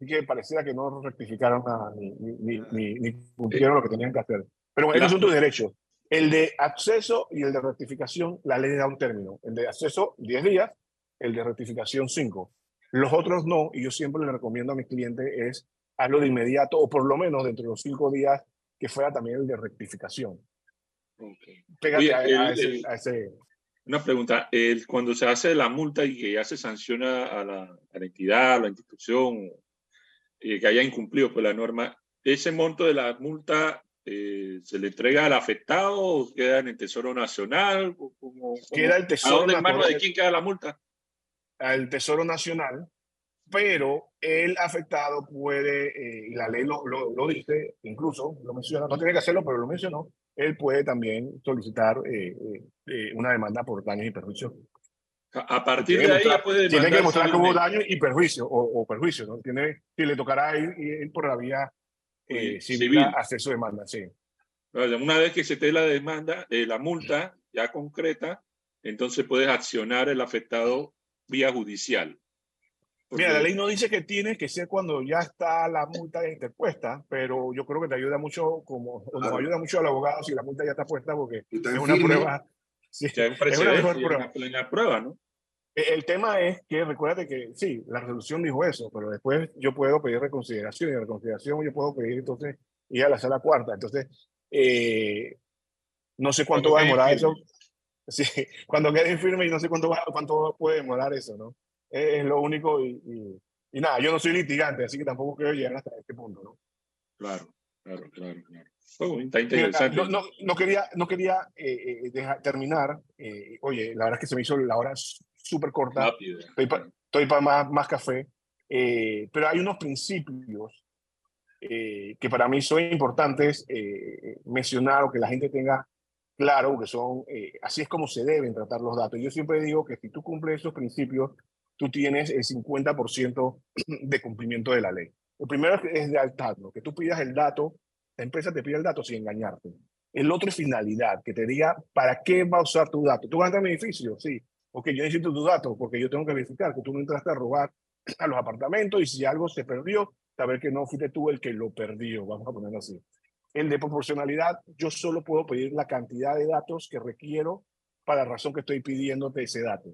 y que pareciera que no rectificaron nada, ni, ni, ni, ni, cumplieron lo que tenían que hacer. Pero esos son tus derechos. El de acceso y el de rectificación, la ley da un término. El de acceso, 10 días, el de rectificación, 5. Los otros no, y yo siempre le recomiendo a mis clientes es hazlo de inmediato, o por lo menos dentro de los 5 días, que fuera también el de rectificación. Okay. Pégate a, ese, a, ese, una pregunta, el, cuando se hace la multa y que ya se sanciona a la, a la entidad, a la institución eh, que haya incumplido pues, la norma, ¿ese monto de la multa eh, se le entrega al afectado o queda en el Tesoro Nacional? ¿Cómo, queda el Tesoro Nacional. ¿De quién queda la multa? Al Tesoro Nacional, pero el afectado puede, eh, y la ley lo, lo, lo, dice, incluso lo menciona, no tiene que hacerlo, pero lo mencionó, él puede también solicitar eh, eh, una demanda por daños y perjuicios. A partir de ahí ya puede Tiene que demostrar que hubo daño y perjuicio, o, o perjuicio, ¿no? Tiene, si le tocará ir, ir por la vía eh, civil, civil, hacer su demanda, sí. Una vez que se te la demanda, eh, la multa ya concreta, entonces puedes accionar el afectado vía judicial. Mira, la ley no dice que tiene que ser cuando ya está la multa interpuesta, pero yo creo que te ayuda mucho, como nos ayuda mucho al abogado si la multa ya está puesta, porque es una prueba. Sí, es una mejor prueba. Una prueba, ¿no? E, el tema es que recuérdate que sí, la resolución dijo eso, pero después yo puedo pedir reconsideración y reconsideración yo puedo pedir entonces ir a la sala cuarta. Entonces, eh, no sé cuánto va a demorar eso. Sí, cuando quede firme y no sé cuánto, va, cuánto puede demorar eso, ¿no? Es lo único y, y, nada, yo no soy litigante, así que tampoco quiero llegar hasta este punto, ¿no? Claro, claro, claro. claro. Oh, está interesante. No, no, no, quería, no quería eh, eh dejar, terminar. Eh, oye, la verdad es que se me hizo la hora súper corta. Estoy para pa más, más café. Eh, pero hay unos principios que para mí son importantes mencionar o que la gente tenga claro, que son, así es como se deben tratar los datos. Yo siempre digo que si tú cumples esos principios, tú tienes el 50% de cumplimiento de la ley. El primero es de ¿no? que tú pidas el dato, la empresa te pide el dato sin engañarte. El otro es finalidad, que te diga para qué va a usar tu dato. ¿Tú vas a entrar a mi edificio? Sí. Ok, yo necesito tu dato porque yo tengo que verificar que tú no entraste a robar a los apartamentos y si algo se perdió, saber que no fuiste tú el que lo perdió, vamos a ponerlo así. El de proporcionalidad, yo solo puedo pedir la cantidad de datos que requiero para la razón que estoy pidiéndote ese dato.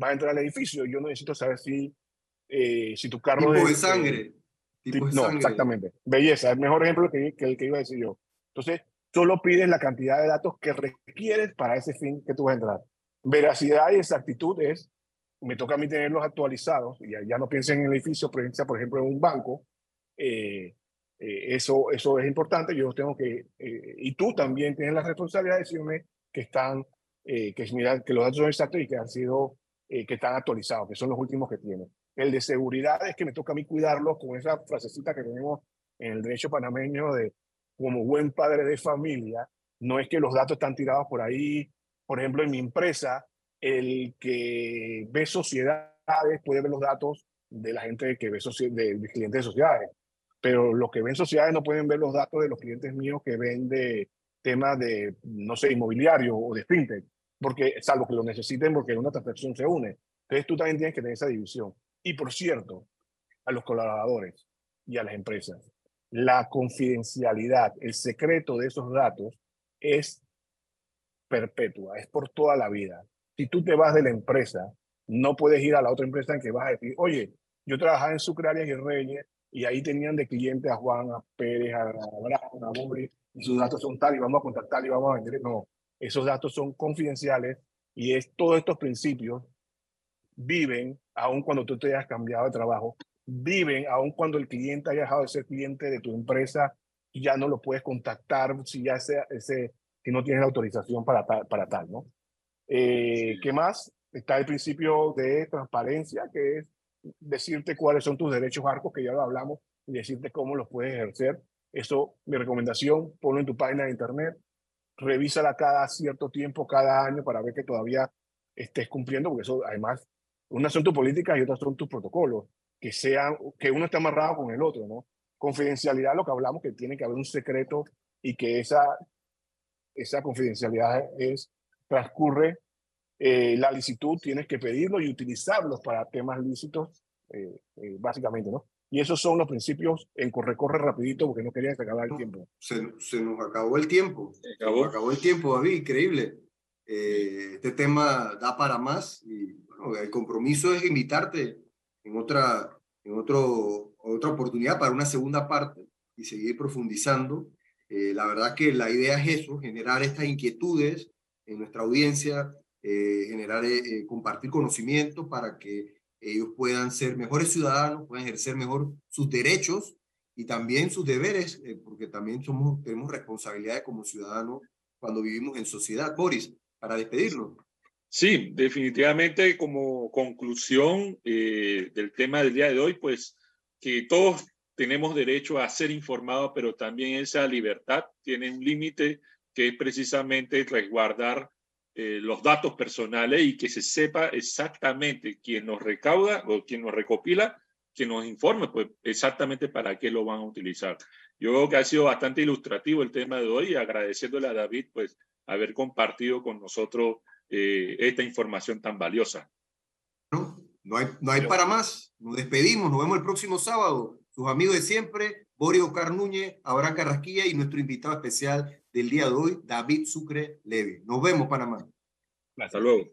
Va a entrar al edificio, yo necesito saber si, eh, si tu carro... Tipo de sangre. no, exactamente. Belleza, el mejor ejemplo que, que el que iba a decir yo. Entonces, solo pides la cantidad de datos que requieres para ese fin que tú vas a entrar. Veracidad y exactitud es, me toca a mí tenerlos actualizados, y ya, no piensen en el edificio, por ejemplo, en un banco, eh, eh, eso, eso es importante, yo tengo que, eh, y tú también tienes la responsabilidad de decirme que están, que, que los datos son exactos y que han sido, que están actualizados, que son los últimos que tienen. El de seguridad es que me toca a mí cuidarlos con esa frasecita que tenemos en el derecho panameño de como buen padre de familia, no es que los datos están tirados por ahí. Por ejemplo, en mi empresa, el que ve sociedades puede ver los datos de la gente que ve de, de clientes de sociedades, pero los que ven sociedades no pueden ver los datos de los clientes míos que ven de temas de, no sé, inmobiliario o de fintech, porque salvo que lo necesiten porque una transacción se une. Entonces tú también tienes que tener esa división. Y por cierto, a los colaboradores y a las empresas, la confidencialidad, el secreto de esos datos es perpetua, es por toda la vida. Si tú te vas de la empresa, no puedes ir a la otra empresa en que vas a decir, oye, yo trabajaba en Sucre y Reyes y ahí tenían de cliente a Juan, a Pérez, a Abraham, a Boris, y sus datos son tal y vamos a contactar y vamos a vender. No, esos datos son confidenciales y es todos estos principios viven aun cuando tú te hayas cambiado de trabajo viven, aun cuando el cliente haya dejado de ser cliente de tu empresa, ya no lo puedes contactar si ya sea ese, si no tienes la autorización para tal, para tal ¿no? Eh, ¿Qué más? Está el principio de transparencia, que es decirte cuáles son tus derechos arcos, que ya lo hablamos, y decirte cómo los puedes ejercer. Eso, mi recomendación, ponlo en tu página de internet, revísala cada cierto tiempo, cada año, para ver que todavía estés cumpliendo, porque eso, además, unas son tus políticas y otras son tus protocolos que, sean, que uno esté amarrado con el otro, ¿no? Confidencialidad, lo que hablamos, que tiene que haber un secreto y que esa, esa confidencialidad es, transcurre eh, la licitud, tienes que pedirlo y utilizarlos para temas lícitos, eh, eh, básicamente, ¿no? Y esos son los principios en corre, corre rapidito porque no quería que se el tiempo. Se, se, nos acabó el tiempo. Se acabó. acabó el tiempo, David, increíble. este tema da para más y bueno, el compromiso es invitarte en otra, en otro, otra oportunidad para una segunda parte y seguir profundizando. Eh, la verdad que la idea es eso, generar estas inquietudes en nuestra audiencia, eh, generar, eh, compartir conocimiento para que ellos puedan ser mejores ciudadanos, puedan ejercer mejor sus derechos y también sus deberes, porque también somos, tenemos responsabilidades como ciudadanos cuando vivimos en sociedad. Boris, para despedirlo. Sí, definitivamente como conclusión eh, del tema del día de hoy, pues que todos tenemos derecho a ser informados, pero también esa libertad tiene un límite que es precisamente resguardar eh, los datos personales y que se sepa exactamente quién nos recauda o quién nos recopila, que nos informe pues exactamente para qué lo van a utilizar. Yo creo que ha sido bastante ilustrativo el tema de hoy, agradeciéndole a David pues haber compartido con nosotros eh, esta información tan valiosa. No, no hay, no hay para más. Nos despedimos, nos vemos el próximo sábado. Sus amigos de siempre, Boris Oscar Núñez, Abraham Carrasquilla y nuestro invitado especial del día de hoy, David Sucre Leve. Nos vemos, Panamá. Hasta luego.